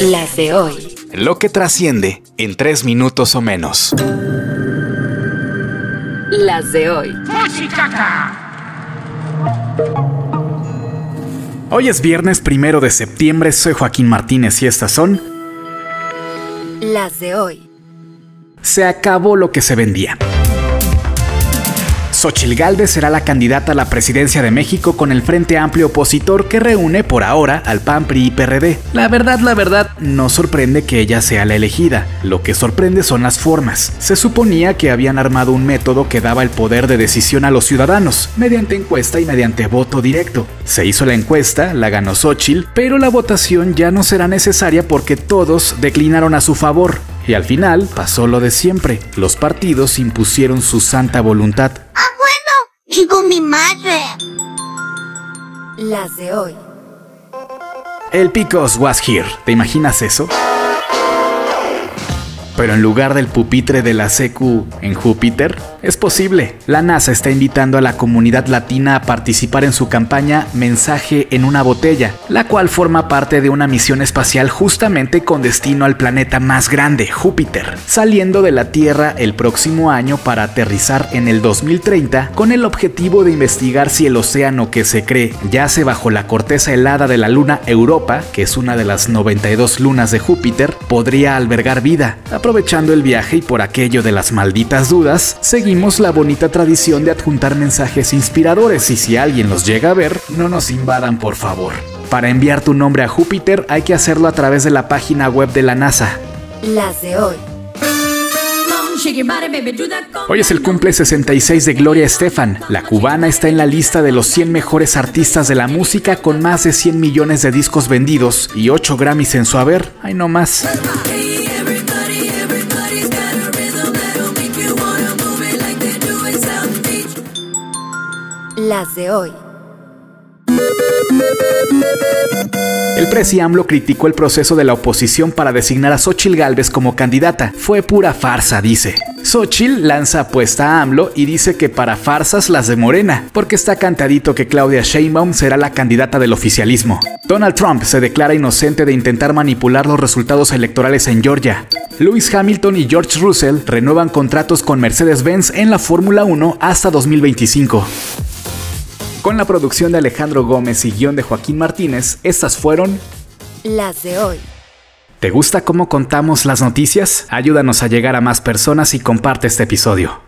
Las de hoy. Lo que trasciende en tres minutos o menos. Las de hoy. Hoy es viernes primero de septiembre, soy Joaquín Martínez y estas son Las de hoy. Se acabó lo que se vendía. Xochil Gálvez será la candidata a la presidencia de México con el Frente Amplio opositor que reúne por ahora al PAN, PRI y PRD. La verdad, la verdad, no sorprende que ella sea la elegida. Lo que sorprende son las formas. Se suponía que habían armado un método que daba el poder de decisión a los ciudadanos, mediante encuesta y mediante voto directo. Se hizo la encuesta, la ganó Xochil, pero la votación ya no será necesaria porque todos declinaron a su favor. Y al final pasó lo de siempre. Los partidos impusieron su santa voluntad. Digo mi madre. Las de hoy. El Picos was here. ¿Te imaginas eso? Pero en lugar del pupitre de la secu en Júpiter, es posible. La NASA está invitando a la comunidad latina a participar en su campaña Mensaje en una botella, la cual forma parte de una misión espacial justamente con destino al planeta más grande, Júpiter, saliendo de la Tierra el próximo año para aterrizar en el 2030 con el objetivo de investigar si el océano que se cree yace bajo la corteza helada de la luna Europa, que es una de las 92 lunas de Júpiter, podría albergar vida. Aprovechando el viaje y por aquello de las malditas dudas, seguimos la bonita tradición de adjuntar mensajes inspiradores y si alguien los llega a ver, no nos invadan por favor. Para enviar tu nombre a Júpiter hay que hacerlo a través de la página web de la NASA. Las de hoy. Hoy es el cumple 66 de Gloria Estefan. La cubana está en la lista de los 100 mejores artistas de la música con más de 100 millones de discos vendidos y 8 Grammys en su haber. Ay no más. Las de hoy. El presi AMLO criticó el proceso de la oposición para designar a Xochil Gálvez como candidata. Fue pura farsa, dice. Xochil lanza apuesta a AMLO y dice que para farsas las de Morena, porque está cantadito que Claudia Sheinbaum será la candidata del oficialismo. Donald Trump se declara inocente de intentar manipular los resultados electorales en Georgia. Lewis Hamilton y George Russell renuevan contratos con Mercedes-Benz en la Fórmula 1 hasta 2025. Con la producción de Alejandro Gómez y guion de Joaquín Martínez, estas fueron Las de hoy. ¿Te gusta cómo contamos las noticias? Ayúdanos a llegar a más personas y comparte este episodio.